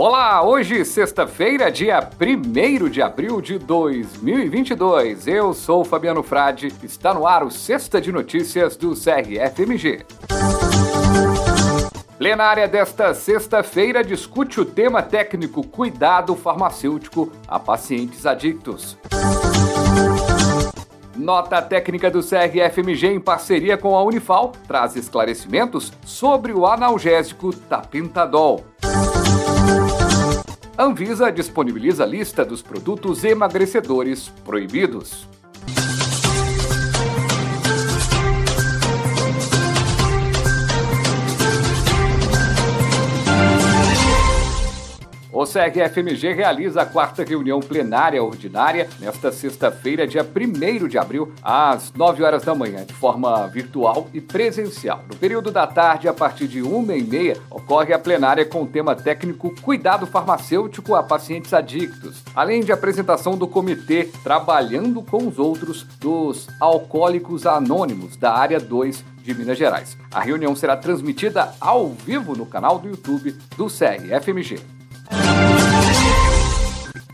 Olá, hoje, sexta-feira, dia 1 de abril de 2022. Eu sou Fabiano Frade, está no ar o Sexta de Notícias do CRFMG. Plenária desta sexta-feira discute o tema técnico Cuidado Farmacêutico a Pacientes Adictos. Nota técnica do CRFMG em parceria com a Unifal traz esclarecimentos sobre o analgésico Tapentadol. Anvisa disponibiliza a lista dos produtos emagrecedores proibidos. O SEG-FMG realiza a quarta reunião plenária ordinária nesta sexta-feira, dia 1 de abril, às 9 horas da manhã, de forma virtual e presencial. No período da tarde, a partir de 1h30, ocorre a plenária com o tema técnico Cuidado Farmacêutico a Pacientes Adictos, além de apresentação do comitê Trabalhando com os Outros dos Alcoólicos Anônimos da Área 2 de Minas Gerais. A reunião será transmitida ao vivo no canal do YouTube do CRFMG.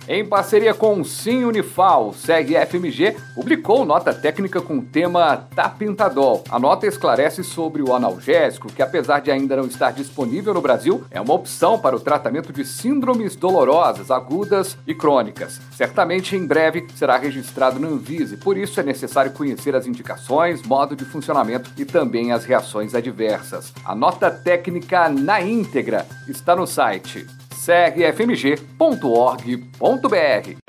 Em parceria com o Sim Unifal, segue FMG, publicou nota técnica com o tema Tapentadol. A nota esclarece sobre o analgésico, que apesar de ainda não estar disponível no Brasil, é uma opção para o tratamento de síndromes dolorosas, agudas e crônicas. Certamente em breve será registrado na Anvisa, por isso é necessário conhecer as indicações, modo de funcionamento e também as reações adversas. A nota técnica na íntegra está no site crfmg.org.br.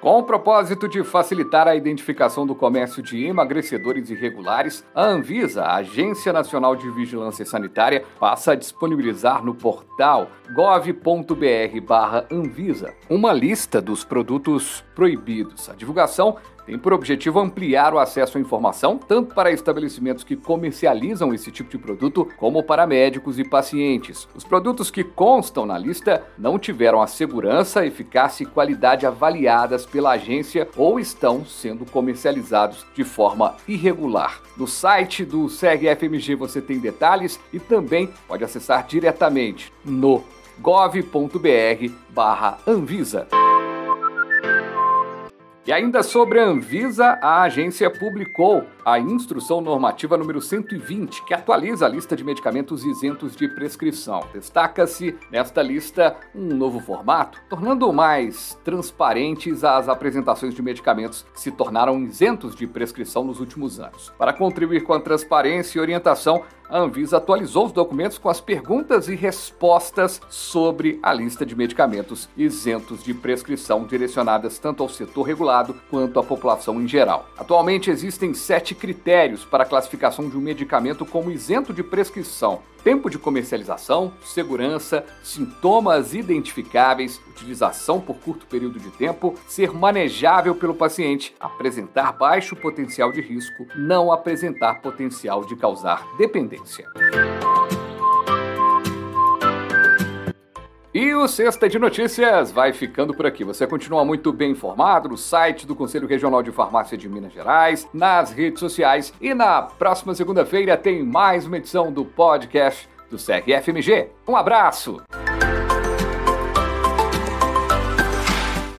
Com o propósito de facilitar a identificação do comércio de emagrecedores irregulares, a Anvisa, a Agência Nacional de Vigilância Sanitária, passa a disponibilizar no portal gov.br/anvisa uma lista dos produtos proibidos. A divulgação tem por objetivo ampliar o acesso à informação, tanto para estabelecimentos que comercializam esse tipo de produto, como para médicos e pacientes. Os produtos que constam na lista não tiveram a segurança, eficácia e qualidade avaliadas pela agência ou estão sendo comercializados de forma irregular. No site do CRFMG você tem detalhes e também pode acessar diretamente no gov.br/anvisa. E ainda sobre a Anvisa, a agência publicou a Instrução Normativa número 120, que atualiza a lista de medicamentos isentos de prescrição. Destaca-se nesta lista um novo formato, tornando mais transparentes as apresentações de medicamentos que se tornaram isentos de prescrição nos últimos anos. Para contribuir com a transparência e orientação, a Anvisa atualizou os documentos com as perguntas e respostas sobre a lista de medicamentos isentos de prescrição direcionadas tanto ao setor regulado quanto à população em geral. Atualmente existem sete critérios para a classificação de um medicamento como isento de prescrição: tempo de comercialização, segurança, sintomas identificáveis, utilização por curto período de tempo, ser manejável pelo paciente, apresentar baixo potencial de risco, não apresentar potencial de causar dependência. E o Sexta de Notícias vai ficando por aqui. Você continua muito bem informado no site do Conselho Regional de Farmácia de Minas Gerais, nas redes sociais e na próxima segunda-feira tem mais uma edição do podcast do CRFMG. Um abraço!